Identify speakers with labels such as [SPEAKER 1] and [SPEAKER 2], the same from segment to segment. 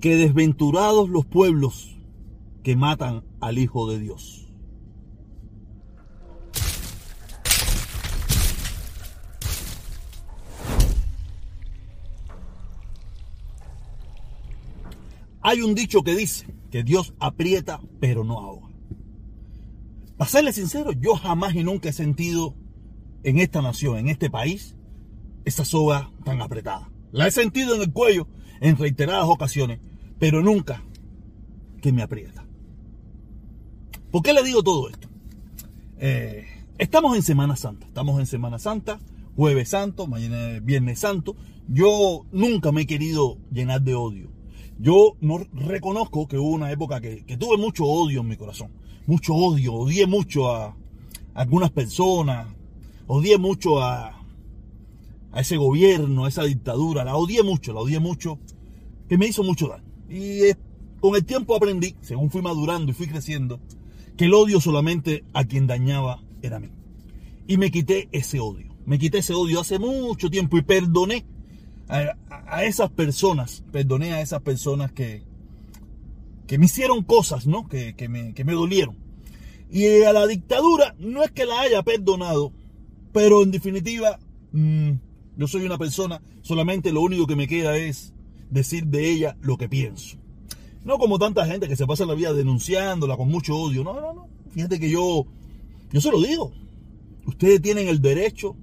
[SPEAKER 1] que desventurados los pueblos que matan al Hijo de Dios. Hay un dicho que dice que Dios aprieta pero no ahoga. Para serle sincero, yo jamás y nunca he sentido en esta nación, en este país, esa soga tan apretada. La he sentido en el cuello en reiteradas ocasiones, pero nunca que me aprieta. ¿Por qué le digo todo esto? Eh, estamos en Semana Santa, estamos en Semana Santa, jueves santo, viernes santo. Yo nunca me he querido llenar de odio. Yo no reconozco que hubo una época que, que tuve mucho odio en mi corazón. Mucho odio, odié mucho a, a algunas personas, odié mucho a, a ese gobierno, a esa dictadura, la odié mucho, la odié mucho, que me hizo mucho daño. Y eh, con el tiempo aprendí, según fui madurando y fui creciendo, que el odio solamente a quien dañaba era mí. Y me quité ese odio. Me quité ese odio hace mucho tiempo y perdoné a, esas personas, perdoné a esas personas que, que me hicieron cosas, ¿no? Que, que, me, que me dolieron. Y a la dictadura no es que la haya perdonado, pero en definitiva mmm, yo soy una persona, solamente lo único que me queda es decir de ella lo que pienso. No como tanta gente que se pasa la vida denunciándola con mucho odio. No, no, no. Fíjate que yo, yo se lo digo. Ustedes tienen el derecho,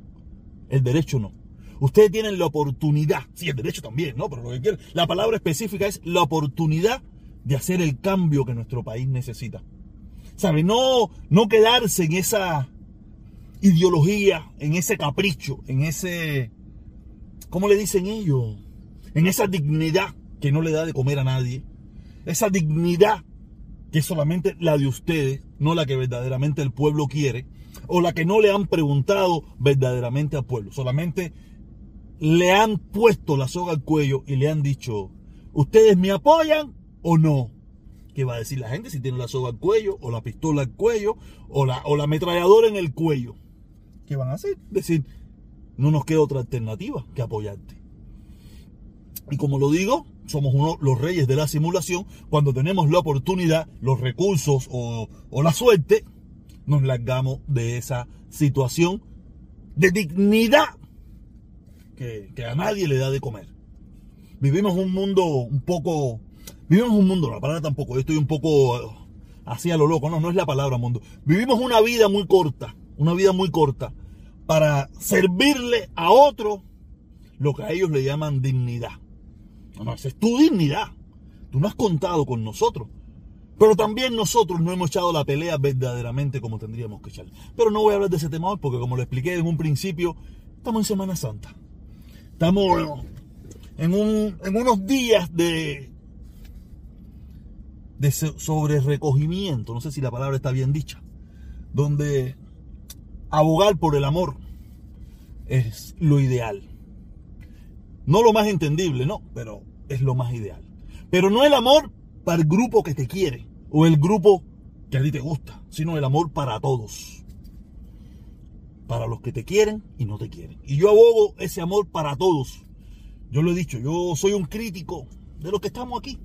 [SPEAKER 1] el derecho no. Ustedes tienen la oportunidad, sí, el derecho también, ¿no? Pero lo que quiero, la palabra específica es la oportunidad de hacer el cambio que nuestro país necesita. ¿Sabe? No, no quedarse en esa ideología, en ese capricho, en ese, ¿cómo le dicen ellos? En esa dignidad que no le da de comer a nadie. Esa dignidad que es solamente la de ustedes, no la que verdaderamente el pueblo quiere, o la que no le han preguntado verdaderamente al pueblo. Solamente le han puesto la soga al cuello y le han dicho, ¿ustedes me apoyan o no? ¿Qué va a decir la gente si tiene la soga al cuello, o la pistola al cuello, o la, o la ametralladora en el cuello? ¿Qué van a hacer? Decir, no nos queda otra alternativa que apoyarte. Y como lo digo, somos uno, los reyes de la simulación. Cuando tenemos la oportunidad, los recursos o, o la suerte, nos largamos de esa situación de dignidad que, que, a nadie le da de comer. Vivimos un mundo un poco. Vivimos un mundo, la palabra tampoco, yo estoy un poco así a lo loco, no, no es la palabra mundo. Vivimos una vida muy corta, una vida muy corta, para servirle a otro lo que a ellos le llaman dignidad. Esa es tu dignidad. Tú no has contado con nosotros. Pero también nosotros no hemos echado la pelea verdaderamente como tendríamos que echar. Pero no voy a hablar de ese tema hoy porque como lo expliqué en un principio, estamos en Semana Santa. Estamos en, un, en unos días de, de sobre recogimiento, no sé si la palabra está bien dicha, donde abogar por el amor es lo ideal. No lo más entendible, no, pero es lo más ideal. Pero no el amor para el grupo que te quiere o el grupo que a ti te gusta, sino el amor para todos. Para los que te quieren y no te quieren. Y yo abogo ese amor para todos. Yo lo he dicho, yo soy un crítico de los que estamos aquí.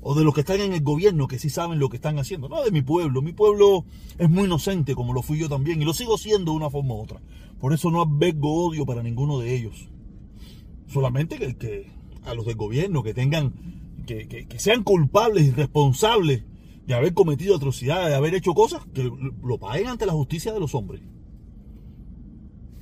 [SPEAKER 1] O de los que están en el gobierno, que sí saben lo que están haciendo. No de mi pueblo. Mi pueblo es muy inocente, como lo fui yo también. Y lo sigo siendo de una forma u otra. Por eso no albergo odio para ninguno de ellos. Solamente que, que a los del gobierno, que tengan que, que, sean culpables y responsables de haber cometido atrocidades, de haber hecho cosas, que lo paguen ante la justicia de los hombres.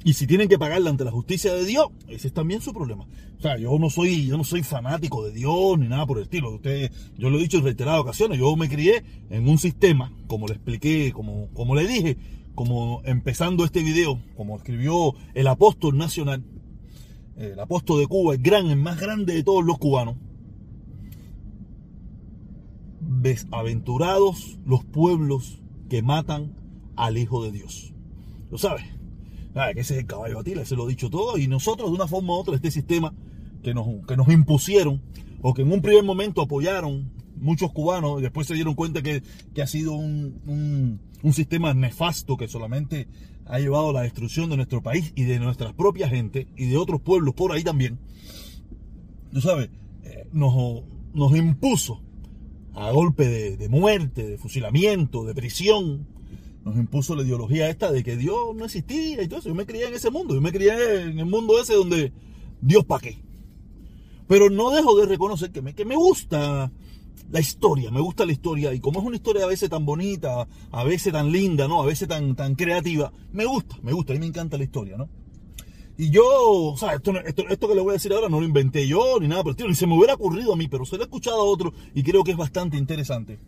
[SPEAKER 1] Y si tienen que pagarla ante la justicia de Dios, ese es también su problema. O sea, yo no soy, yo no soy fanático de Dios ni nada por el estilo. Usted, yo lo he dicho en reiteradas ocasiones, yo me crié en un sistema, como le expliqué, como, como le dije, como empezando este video, como escribió el apóstol nacional, el apóstol de Cuba, el gran, el más grande de todos los cubanos. Desaventurados los pueblos que matan al Hijo de Dios. ¿Lo sabes? Ah, que ese es el caballo Atila, se lo he dicho todo. Y nosotros, de una forma u otra, este sistema que nos, que nos impusieron, o que en un primer momento apoyaron muchos cubanos, y después se dieron cuenta que, que ha sido un, un, un, sistema nefasto que solamente ha llevado a la destrucción de nuestro país y de nuestra propia gente y de otros pueblos por ahí también. Tú sabes, eh, nos, nos impuso a golpe de, muerte, de fusilamiento, de prisión, nos impuso la ideología esta de que Dios no existía y todo eso. Yo me crié en ese mundo, yo me crié en el mundo ese donde Dios para qué. Pero no dejo de reconocer que me, que me gusta la historia, me gusta la historia y como es una historia a veces tan bonita, a veces tan linda, ¿no? A veces tan, tan creativa, me gusta, me gusta, a mí me encanta la historia, ¿no? Y yo, o sea, esto, esto, que le voy a decir ahora no lo inventé yo ni nada, pero ni se me hubiera ocurrido a mí, pero se lo he escuchado a otro y creo que es bastante interesante.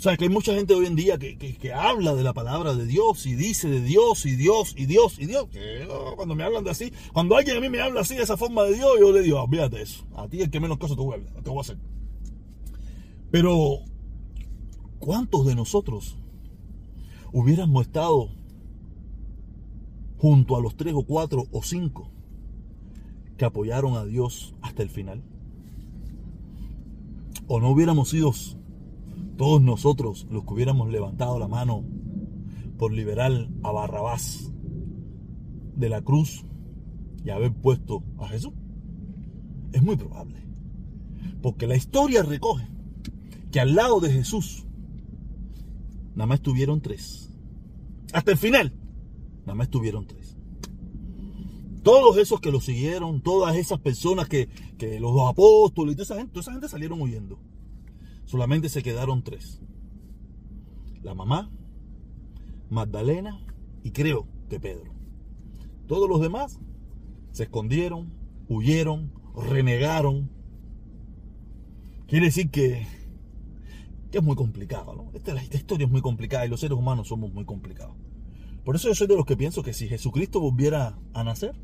[SPEAKER 1] O sea, que hay mucha gente hoy en día que, que, habla de la palabra de Dios y dice de Dios y Dios y Dios y Dios. Que cuando me hablan de así, cuando alguien a mí me habla así de esa forma de Dios, yo le digo, olvídate eso. A ti el que menos caso te voy a, te voy a hacer. Pero, ¿cuántos de nosotros hubiéramos estado junto a los tres o cuatro o cinco que apoyaron a Dios hasta el final? ¿O no hubiéramos sido todos nosotros los que hubiéramos levantado la mano por liberar a Barrabás de la cruz y haber puesto a Jesús? Es muy probable. Porque la historia recoge que al lado de Jesús nada más estuvieron tres. Hasta el final, nada más estuvieron tres. Todos esos que lo siguieron, todas esas personas que, los dos apóstoles, toda esa, gente, toda esa gente salieron huyendo. Solamente se quedaron tres. La mamá, Magdalena y creo que Pedro. Todos los demás se escondieron, huyeron, renegaron. Quiere decir que que es muy complicado, ¿no? Esta, historia es muy complicada y los seres humanos somos muy complicados. Por eso yo soy de los que pienso que si Jesucristo volviera a nacer,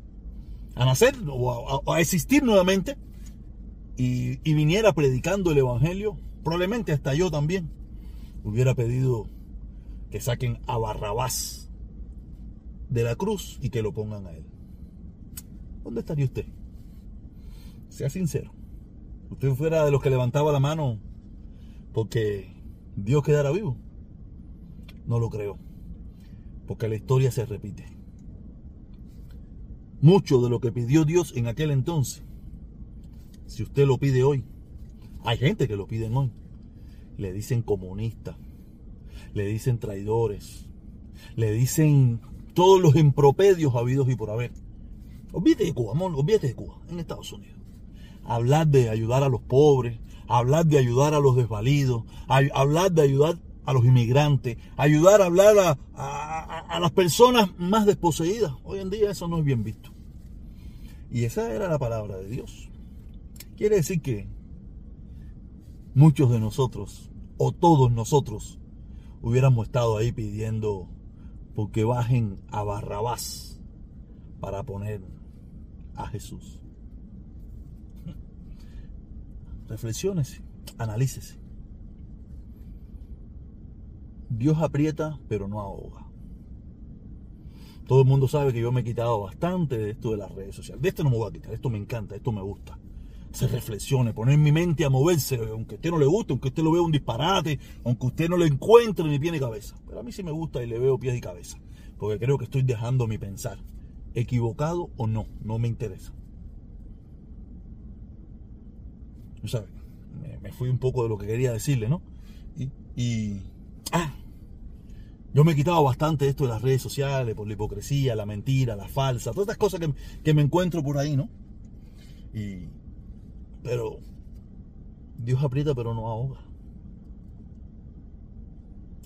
[SPEAKER 1] a nacer o a, existir nuevamente y, y, viniera predicando el Evangelio, probablemente hasta yo también hubiera pedido que saquen a Barrabás de la cruz y que lo pongan a él. ¿Dónde estaría usted? Sea sincero. Usted fuera de los que levantaba la mano porque Dios quedará vivo. No lo creo, porque la historia se repite. Mucho de lo que pidió Dios en aquel entonces, si usted lo pide hoy, hay gente que lo piden hoy, le dicen comunistas, le dicen traidores, le dicen todos los impropedios habidos y por haber. Olvídate de Cuba, amor, olvídate de Cuba, en Estados Unidos. Hablar de ayudar a los pobres, hablar de ayudar a los desvalidos, hablar de ayudar a los inmigrantes, ayudar a hablar a, las personas más desposeídas. Hoy en día eso no es bien visto. Y esa era la palabra de Dios. Quiere decir que muchos de nosotros, o todos nosotros, hubiéramos estado ahí pidiendo porque bajen a Barrabás para poner a Jesús. Reflexiones, analícese. Dios aprieta, pero no ahoga. Todo el mundo sabe que yo me he quitado bastante de esto de las redes sociales. De esto no me voy a quitar, esto me encanta, esto me gusta. Se reflexione, poner mi mente a moverse, aunque a usted no le guste, aunque usted lo vea un disparate, aunque usted no le encuentre ni pie ni cabeza. Pero a mí sí me gusta y le veo pies y cabeza, porque creo que estoy dejando mi pensar. Equivocado o no, no me interesa. Me, fui un poco de lo que quería decirle, ¿no? Y, ah, yo me he quitado bastante esto de las redes sociales, por la hipocresía, la mentira, la falsa, todas estas cosas que, me encuentro por ahí, ¿no? Y, pero Dios aprieta pero no ahoga.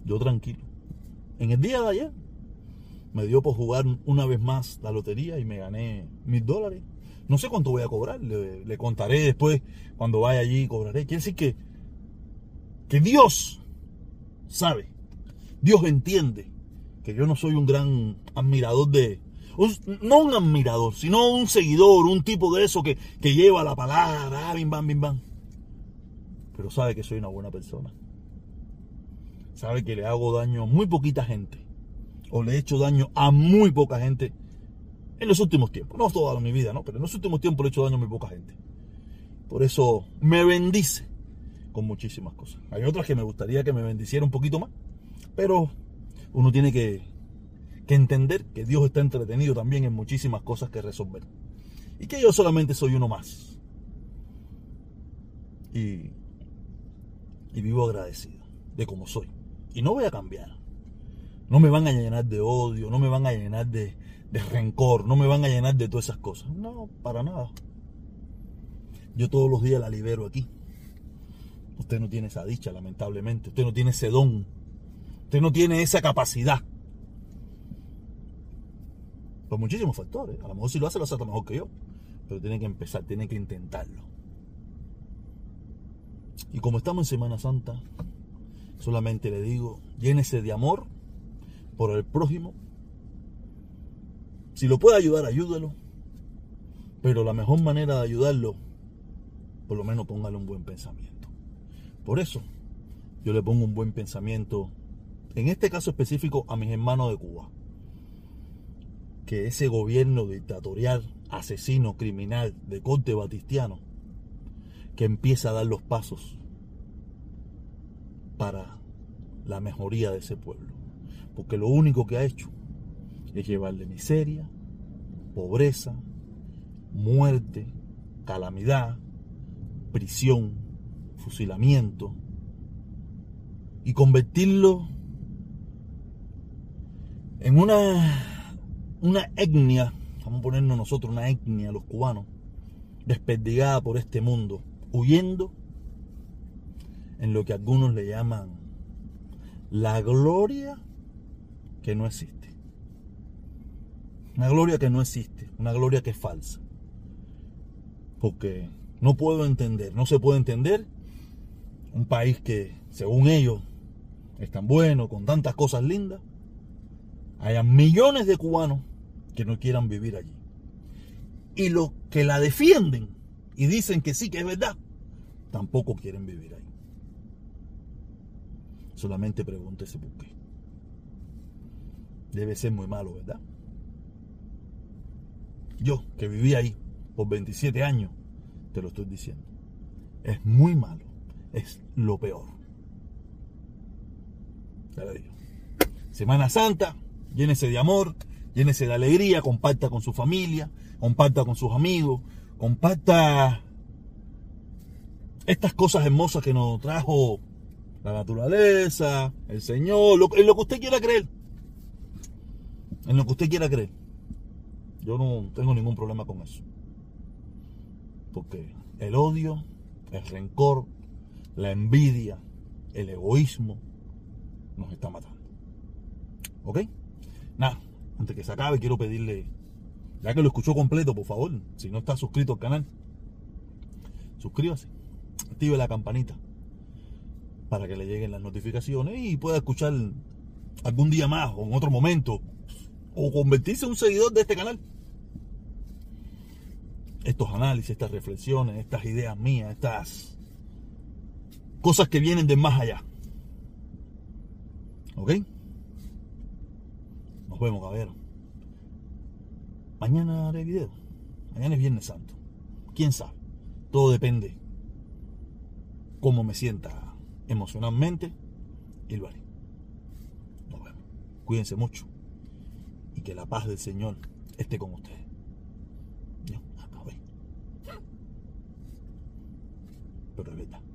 [SPEAKER 1] Yo tranquilo. En el día de ayer me dio por jugar una vez más la lotería y me gané mil dólares. No sé cuánto voy a cobrar, le, contaré después cuando vaya allí cobraré. Quiere decir que, que Dios sabe, Dios entiende que yo no soy un gran admirador de, no un admirador, sino un seguidor, un tipo de eso que, que lleva la palabra, ah, bim bam, bim bam. Pero sabe que soy una buena persona. Sabe que le hago daño a muy poquita gente. O le he hecho daño a muy poca gente en los últimos tiempos. No toda mi vida, ¿no? Pero en los últimos tiempos le he hecho daño a muy poca gente. Por eso me bendice con muchísimas cosas. Hay otras que me gustaría que me bendiciera un poquito más. Pero uno tiene que, entender que Dios está entretenido también en muchísimas cosas que resolver. Y que yo solamente soy uno más. Y, y vivo agradecido de cómo soy. Y no voy a cambiar. No me van a llenar de odio, no me van a llenar de, de rencor, no me van a llenar de todas esas cosas. No, para nada. Yo todos los días la libero aquí. Usted no tiene esa dicha, lamentablemente. Usted no tiene ese don. Usted no tiene esa capacidad. Por muchísimos factores. A lo mejor si lo hace, lo hace mejor que yo. Pero tiene que empezar, tiene que intentarlo. Y como estamos en Semana Santa, solamente le digo, llénese de amor por el prójimo. Si lo puede ayudar, ayúdelo. Pero la mejor manera de ayudarlo, por lo menos póngale un buen pensamiento. Por eso, yo le pongo un buen pensamiento, en este caso específico, a mis hermanos de Cuba. Que ese gobierno dictatorial, asesino, criminal, de corte batistiano, que empieza a dar los pasos para la mejoría de ese pueblo. Porque lo único que ha hecho es llevarle miseria, pobreza, muerte, calamidad, prisión, fusilamiento y convertirlo en una, una etnia, vamos a ponernos nosotros una etnia, los cubanos, desperdigada por este mundo, huyendo en lo que algunos le llaman la gloria que no existe. Una gloria que no existe, una gloria que es falsa. Porque no puedo entender, no se puede entender un país que, según ellos, es tan bueno, con tantas cosas lindas, haya millones de cubanos que no quieran vivir allí. Y los que la defienden y dicen que sí, que es verdad, tampoco quieren vivir ahí. Solamente pregúntese por qué. Debe ser muy malo, ¿verdad? Yo, que viví ahí por 27 años, te lo estoy diciendo. Es muy malo. Es lo peor. Ya le digo. Semana Santa, llénese de amor, llénese de alegría, comparta con su familia, comparta con sus amigos, comparta estas cosas hermosas que nos trajo la naturaleza, el Señor, en lo que usted quiera creer. En lo que usted quiera creer. Yo no tengo ningún problema con eso. Porque el odio, el rencor, la envidia, el egoísmo nos está matando. ¿Ok? Nada, antes que se acabe quiero pedirle, ya que lo escuchó completo, por favor, si no está suscrito al canal, suscríbase, active la campanita para que le lleguen las notificaciones y pueda escuchar algún día más o en otro momento o convertirse en un seguidor de este canal estos análisis, estas reflexiones, estas ideas mías, estas cosas que vienen de más allá. ¿Ok? Nos vemos, cabrón. Mañana haré video. Mañana es Viernes Santo. ¿Quién sabe? Todo depende cómo me sienta emocionalmente y lo haré. Nos vemos. Cuídense mucho y que la paz del Señor esté con ustedes. Pero vemos.